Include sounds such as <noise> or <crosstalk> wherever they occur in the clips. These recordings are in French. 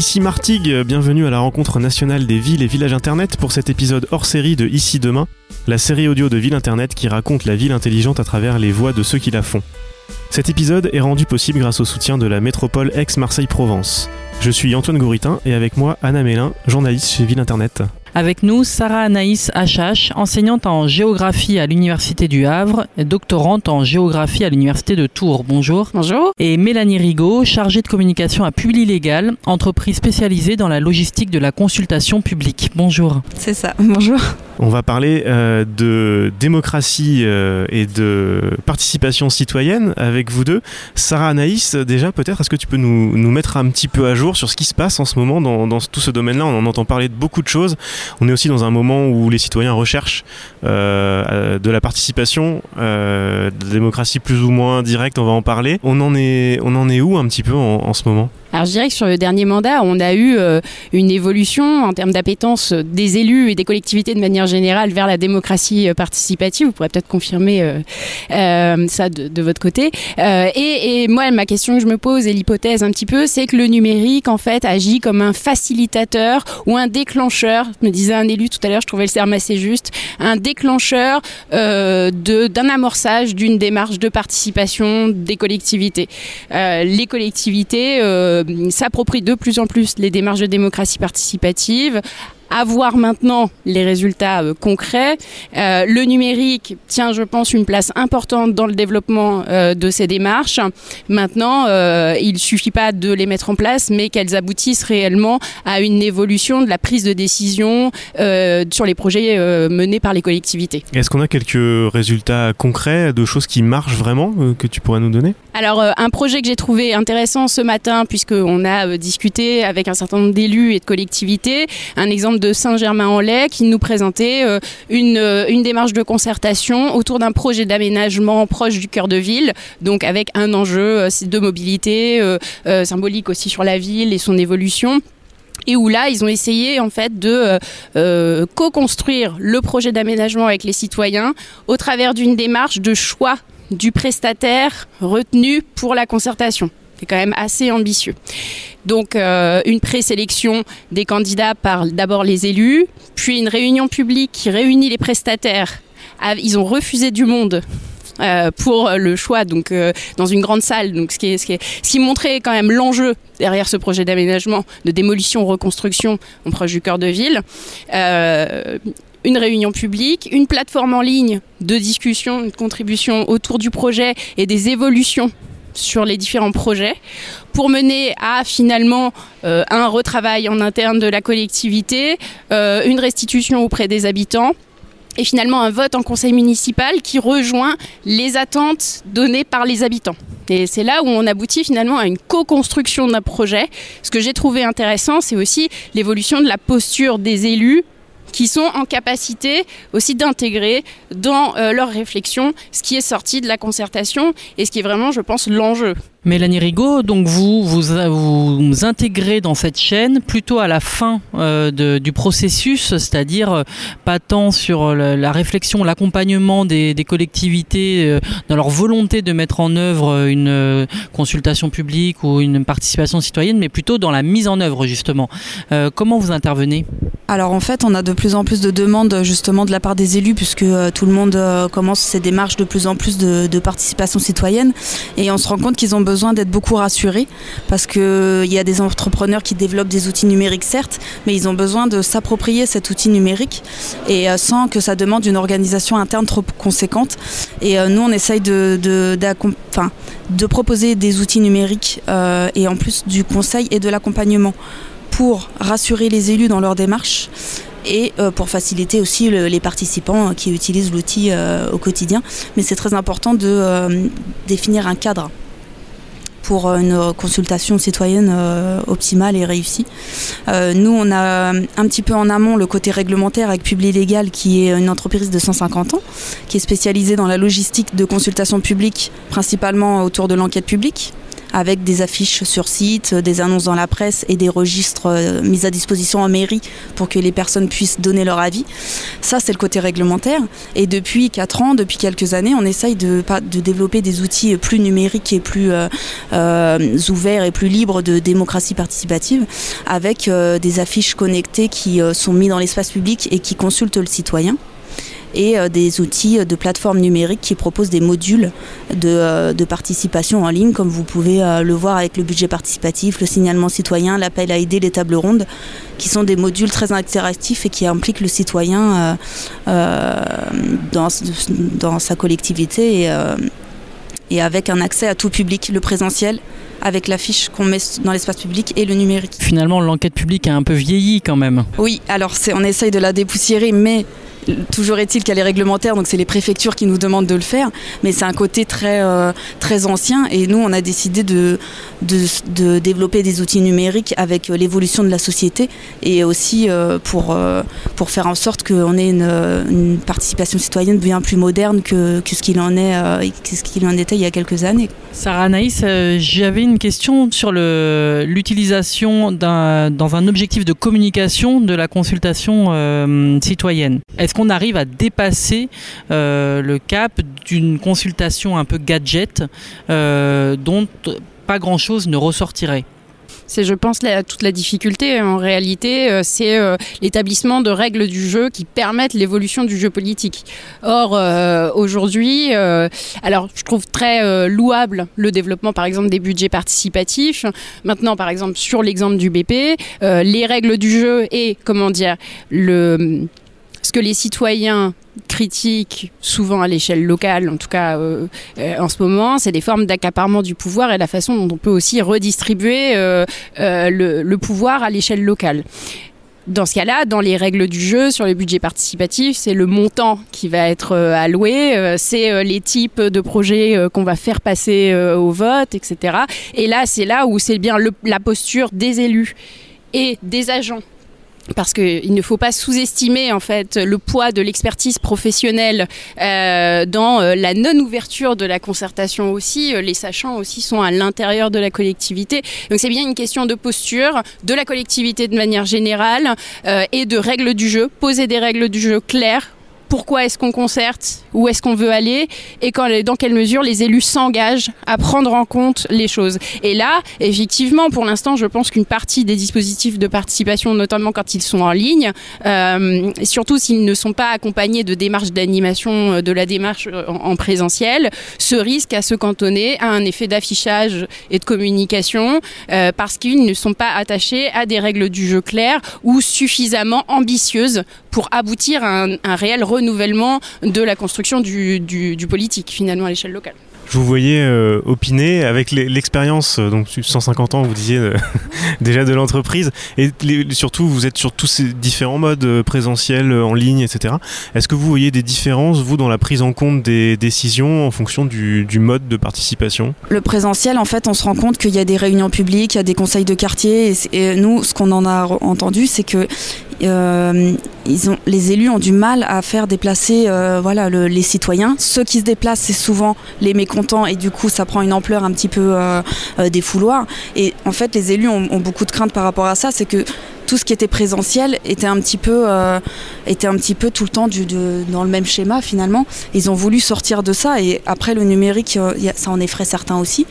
Ici Martigues, bienvenue à la rencontre nationale des villes et villages internet pour cet épisode hors série de Ici Demain, la série audio de Ville Internet qui raconte la ville intelligente à travers les voix de ceux qui la font. Cet épisode est rendu possible grâce au soutien de la métropole ex-Marseille-Provence. Je suis Antoine Gouritin et avec moi Anna Mélin, journaliste chez Ville Internet. Avec nous, Sarah Anaïs HH, enseignante en géographie à l'Université du Havre, doctorante en géographie à l'Université de Tours. Bonjour. Bonjour. Et Mélanie Rigaud, chargée de communication à Publi Légal, entreprise spécialisée dans la logistique de la consultation publique. Bonjour. C'est ça. <laughs> Bonjour. On va parler euh, de démocratie euh, et de participation citoyenne avec vous deux. Sarah Anaïs, déjà peut-être, est-ce que tu peux nous, nous, mettre un petit peu à jour sur ce qui se passe en ce moment dans, tout ce domaine-là? On en entend parler de beaucoup de choses. On est aussi dans un moment où les citoyens recherchent euh, de la participation, euh, de la démocratie plus ou moins directe, on va en parler. On en est, on en est où un petit peu en ce moment? Alors je dirais que sur le dernier mandat, on a eu euh, une évolution en termes d'appétence des élus et des collectivités de manière générale vers la démocratie euh, participative. Vous pourrez peut-être confirmer euh, ça de, votre côté. Et, et, moi, ma question que je me pose et l'hypothèse un petit peu, c'est que le numérique en fait agit comme un facilitateur ou un déclencheur. Me disait un élu tout à l'heure, je trouvais le terme assez juste, un déclencheur d'un amorçage d'une démarche de participation des collectivités. les collectivités s'approprient de plus en plus les démarches de démocratie participative avoir maintenant les résultats euh, concrets. Euh, le numérique tient, je pense, une place importante dans le développement euh, de ces démarches. Maintenant, il ne suffit pas de les mettre en place, mais qu'elles aboutissent réellement à une évolution de la prise de décision sur les projets menés par les collectivités. Est-ce qu'on a quelques résultats concrets de choses qui marchent vraiment que tu pourrais nous donner? Alors, un projet que j'ai trouvé intéressant ce matin, puisqu'on a discuté avec un certain nombre d'élus et de collectivités, un exemple de Saint-Germain-en-Laye qui nous présentait euh, une, euh, une, démarche de concertation autour d'un projet d'aménagement proche du cœur de ville, donc avec un enjeu euh, de mobilité symbolique aussi sur la ville et son évolution. Et où là ils ont essayé en fait de co-construire le projet d'aménagement avec les citoyens au travers d'une démarche de choix du prestataire retenu pour la concertation c'est quand même assez ambitieux. Donc euh, une présélection des candidats par d'abord les élus, puis une réunion publique qui réunit les prestataires. Ils ont refusé du monde euh, pour le choix donc euh, dans une grande salle donc ce qui est, ce qui, est, montrait quand même l'enjeu derrière ce projet d'aménagement de démolition reconstruction en proche du cœur de ville une réunion publique, une plateforme en ligne de discussion, de contribution autour du projet et des évolutions sur les différents projets pour mener à finalement euh, un retravail en interne de la collectivité, euh, une restitution auprès des habitants et finalement un vote en conseil municipal qui rejoint les attentes données par les habitants. Et c'est là où on aboutit finalement à une co-construction d'un projet. Ce que j'ai trouvé intéressant, c'est aussi l'évolution de la posture des élus qui sont en capacité aussi d'intégrer dans euh, leur réflexion ce qui est sorti de la concertation et ce qui est vraiment, je pense, l'enjeu. Mélanie Rigaud, donc vous, vous vous intégrez dans cette chaîne plutôt à la fin euh, du processus, c'est-à-dire euh, pas tant sur la, réflexion, l'accompagnement des, collectivités euh, dans leur volonté de mettre en œuvre une euh, consultation publique ou une participation citoyenne, mais plutôt dans la mise en œuvre justement. Euh, comment vous intervenez? Alors en fait, on a de plus en plus de demandes justement de la part des élus, puisque euh, tout le monde euh, commence ces démarches de plus en plus de, de participation citoyenne, et on se rend compte qu'ils ont besoin d'être beaucoup rassurés parce qu'il euh, y a des entrepreneurs qui développent des outils numériques certes, mais ils ont besoin de s'approprier cet outil numérique et euh, sans que ça demande une organisation interne trop conséquente. Et euh, nous on essaye de, de, de proposer des outils numériques et en plus du conseil et de l'accompagnement pour rassurer les élus dans leur démarche et pour faciliter aussi le, les participants qui utilisent l'outil au quotidien. Mais c'est très important de définir un cadre pour une consultation citoyenne euh, optimale et réussie. Euh, nous, on a un petit peu en amont le côté réglementaire avec Publi Légal, qui est une entreprise de 150 ans, qui est spécialisée dans la logistique de consultation publique, principalement autour de l'enquête publique avec des affiches sur site, des annonces dans la presse et des registres euh, mis à disposition en mairie pour que les personnes puissent donner leur avis. Ça, c'est le côté réglementaire. Et depuis 4 ans, depuis quelques années, on essaye de, développer des outils plus numériques et plus euh, euh, ouverts et plus libres de démocratie participative avec des affiches connectées qui sont mises dans l'espace public et qui consultent le citoyen et euh, des outils de plateforme numérique qui proposent des modules de, euh, de, participation en ligne, comme vous pouvez euh, le voir avec le budget participatif, le signalement citoyen, l'appel à aider, les tables rondes, qui sont des modules très interactifs et qui impliquent le citoyen dans, dans, sa collectivité et, et avec un accès à tout public, le présentiel avec l'affiche qu'on met dans l'espace public et le numérique. Finalement, l'enquête publique a un peu vieilli quand même. Oui, alors on essaye de la dépoussiérer, mais Toujours est-il qu'elle est réglementaire, donc c'est les préfectures qui nous demandent de le faire, mais c'est un côté très, euh, très ancien et nous on a décidé de, de, développer des outils numériques avec euh, l'évolution de la société et aussi euh, pour, pour faire en sorte qu'on ait une, participation citoyenne bien plus moderne que, que ce qu'il en, est, qu'il en était il y a quelques années. Sarah Anaïs, j'avais une question sur l'utilisation dans un objectif de communication de la consultation citoyenne. Arrive à dépasser euh, le cap d'une consultation un peu gadget euh, dont pas grand-chose ne ressortirait c'est, je pense, toute la difficulté. En réalité, euh, c'est l'établissement de règles du jeu qui permettent l'évolution du jeu politique. Or, aujourd'hui, alors je trouve très louable le développement, par exemple, des budgets participatifs. Maintenant, par exemple, sur l'exemple du BP, les règles du jeu et, comment dire, le ce que les citoyens critiquent souvent à l'échelle locale, en tout cas euh, euh, en ce moment, c'est des formes d'accaparement du pouvoir et la façon dont on peut aussi redistribuer euh, le, pouvoir à l'échelle locale. Dans ce cas-là, dans les règles du jeu, sur les budgets participatifs, c'est le montant qui va être alloué, c'est les types de projets qu'on va faire passer au vote, etc. Et là, c'est là où c'est bien la posture des élus et des agents parce qu'il ne faut pas sous-estimer en fait le poids de l'expertise professionnelle euh, dans euh, la non-ouverture de la concertation aussi. Euh, les sachants aussi sont à l'intérieur de la collectivité. Donc c'est bien une question de posture de la collectivité de manière générale et de règles du jeu. Poser des règles du jeu claires pourquoi est-ce qu'on concerte, où est-ce qu'on veut aller, et dans quelle mesure les élus s'engagent à prendre en compte les choses. Et là, effectivement, pour l'instant, je pense qu'une partie des dispositifs de participation, notamment quand ils sont en ligne, euh, surtout s'ils ne sont pas accompagnés de démarches d'animation euh, de la démarche euh, en, présentiel, se risquent à se cantonner à un effet d'affichage et de communication parce qu'ils ne sont pas attachés à des règles du jeu claires ou suffisamment ambitieuses pour aboutir à un, réel renouvellement de la construction du, du politique finalement à l'échelle locale. Je vous voyais euh, opiner avec l'expérience, euh, donc 150 ans, vous disiez euh, <laughs> déjà de l'entreprise, et surtout vous êtes sur tous ces différents modes présentiels, en ligne, etc. Est-ce que vous voyez des différences, vous, dans la prise en compte des décisions en fonction du, mode de participation? Le présentiel, en fait, on se rend compte qu'il y a des réunions publiques, il y a des conseils de quartier, et, nous, ce qu'on en a entendu, c'est que ils ont, les élus ont du mal à faire déplacer voilà, les citoyens. Ceux qui se déplacent, c'est souvent les mécontents et du coup ça prend une ampleur un petit peu euh, euh, des fouloirs. Et en fait les élus ont, beaucoup de craintes par rapport à ça, c'est que tout ce qui était présentiel était un petit peu, euh, tout le temps dans le même schéma finalement. Ils ont voulu sortir de ça et après le numérique, ça en effraie certains aussi.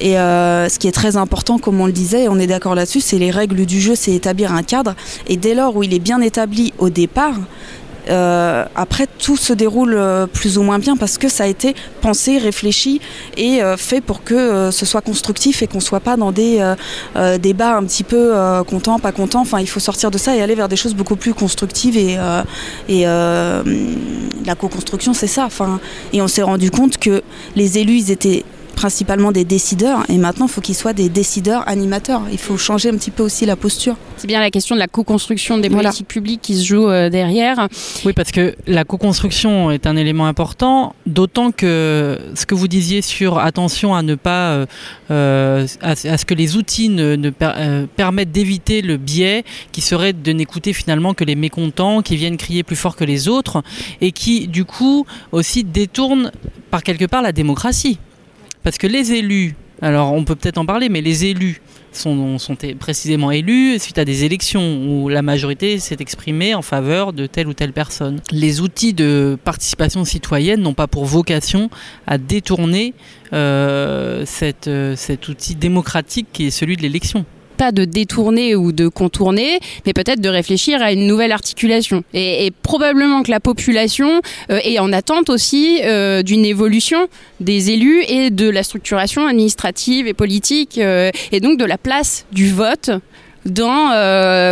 Et ce qui est très important, comme on le disait, on est d'accord là-dessus, c'est les règles du jeu, c'est établir un cadre. Et dès lors où il est bien établi au départ, euh, après, tout se déroule euh, plus ou moins bien parce que ça a été pensé, réfléchi et euh, fait pour que ce soit constructif et qu'on soit pas dans des débats un petit peu content, pas content. Enfin, il faut sortir de ça et aller vers des choses beaucoup plus constructives et, et la co-construction, c'est ça. Enfin, et on s'est rendu compte que les élus, ils étaient principalement des décideurs et maintenant il faut qu'ils soient des décideurs animateurs. Il faut changer un petit peu aussi la posture. C'est bien la question de la co-construction des politiques publiques qui se joue euh, derrière. Oui, parce que la co-construction est un élément important, d'autant que ce que vous disiez sur attention à ne pas, euh, euh, à, ce que les outils ne, permettent d'éviter le biais qui serait de n'écouter finalement que les mécontents qui viennent crier plus fort que les autres et qui du coup aussi détournent par quelque part la démocratie. Parce que les élus Alors on peut peut-être en parler, mais les élus sont, précisément élus suite à des élections où la majorité s'est exprimée en faveur de telle ou telle personne. Les outils de participation citoyenne n'ont pas pour vocation à détourner euh, euh, cet outil démocratique qui est celui de l'élection pas de détourner ou de contourner, mais peut-être de réfléchir à une nouvelle articulation. Et, probablement que la population euh, est en attente aussi euh, d'une évolution des élus et de la structuration administrative et politique, euh, et donc de la place du vote dans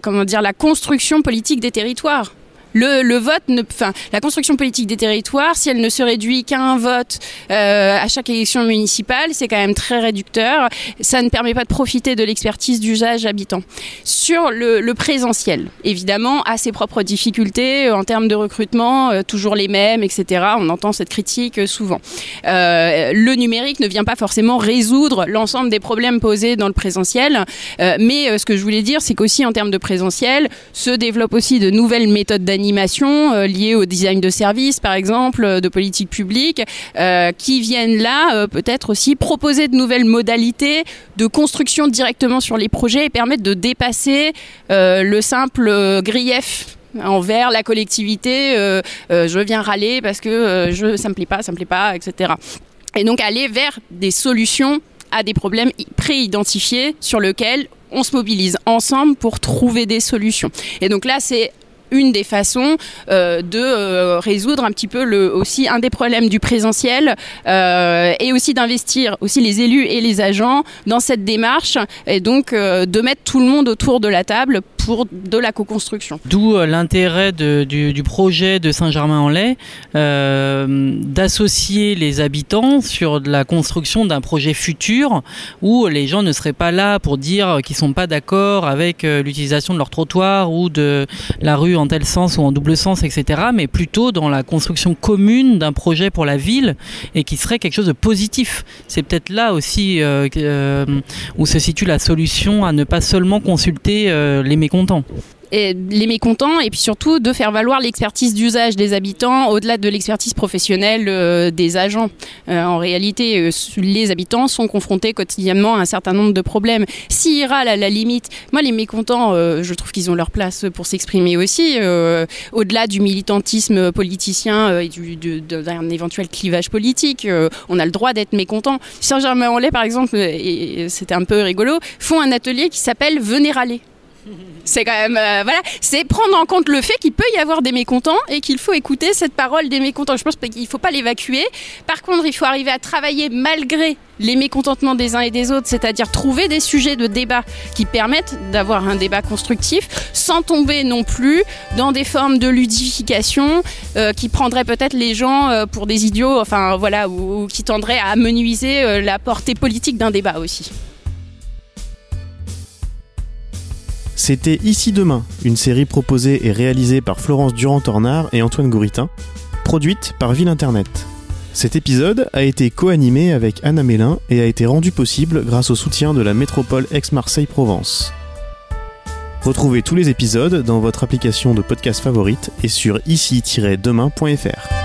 comment dire la construction politique des territoires. Le, vote, enfin, la construction politique des territoires, si elle ne se réduit qu'à un vote euh, à chaque élection municipale, c'est quand même très réducteur. Ça ne permet pas de profiter de l'expertise d'usage habitant. Sur le, présentiel, évidemment, a ses propres difficultés euh, en termes de recrutement, euh, toujours les mêmes, etc. On entend cette critique souvent. le numérique ne vient pas forcément résoudre l'ensemble des problèmes posés dans le présentiel, mais ce que je voulais dire, c'est qu'aussi en termes de présentiel, se développent aussi de nouvelles méthodes d'animation euh, liées au design de services, par exemple, euh, de politique publique, euh, qui viennent là peut-être aussi proposer de nouvelles modalités de construction directement sur les projets et permettre de dépasser le simple grief envers la collectivité, je viens râler parce que je, ça me plaît pas, ça me plaît pas, etc. Et donc aller vers des solutions à des problèmes pré-identifiés sur lesquels on se mobilise ensemble pour trouver des solutions. Et donc là, c'est une des façons euh, de euh, résoudre un petit peu aussi un des problèmes du présentiel euh, et aussi d'investir aussi les élus et les agents dans cette démarche et donc de mettre tout le monde autour de la table de la co-construction. D'où l'intérêt du, projet de Saint-Germain-en-Laye d'associer les habitants sur la construction d'un projet futur où les gens ne seraient pas là pour dire qu'ils sont pas d'accord avec l'utilisation de leur trottoir ou de la rue en tel sens ou en double sens, etc., mais plutôt dans la construction commune d'un projet pour la ville et qui serait quelque chose de positif. C'est peut-être là aussi euh, euh, où se situe la solution à ne pas seulement consulter euh, les les mécontents et puis surtout de faire valoir l'expertise d'usage des habitants au-delà de l'expertise professionnelle euh, des agents. Euh, en réalité, euh, les habitants sont confrontés quotidiennement à un certain nombre de problèmes. S'ils râlent à la limite, moi les mécontents, je trouve qu'ils ont leur place pour s'exprimer aussi, au-delà du militantisme politicien et d'un éventuel clivage politique. on a le droit d'être mécontent. Saint-Germain-en-Laye, par exemple, et c'était un peu rigolo, font un atelier qui s'appelle Venez râler. C'est quand même, euh, voilà, c'est prendre en compte le fait qu'il peut y avoir des mécontents et qu'il faut écouter cette parole des mécontents. Je pense qu'il ne faut pas l'évacuer. Par contre, il faut arriver à travailler malgré les mécontentements des uns et des autres, c'est-à-dire trouver des sujets de débat qui permettent d'avoir un débat constructif sans tomber non plus dans des formes de ludification euh, qui prendraient peut-être les gens euh, pour des idiots, enfin voilà, ou, qui tendraient à amenuiser la portée politique d'un débat aussi. C'était Ici Demain, une série proposée et réalisée par Florence Durand-Tornard et Antoine Gouritin, produite par Ville Internet. Cet épisode a été co-animé avec Anna Mélin et a été rendu possible grâce au soutien de la métropole Aix-Marseille-Provence. Retrouvez tous les épisodes dans votre application de podcast favorite et sur ici-demain.fr.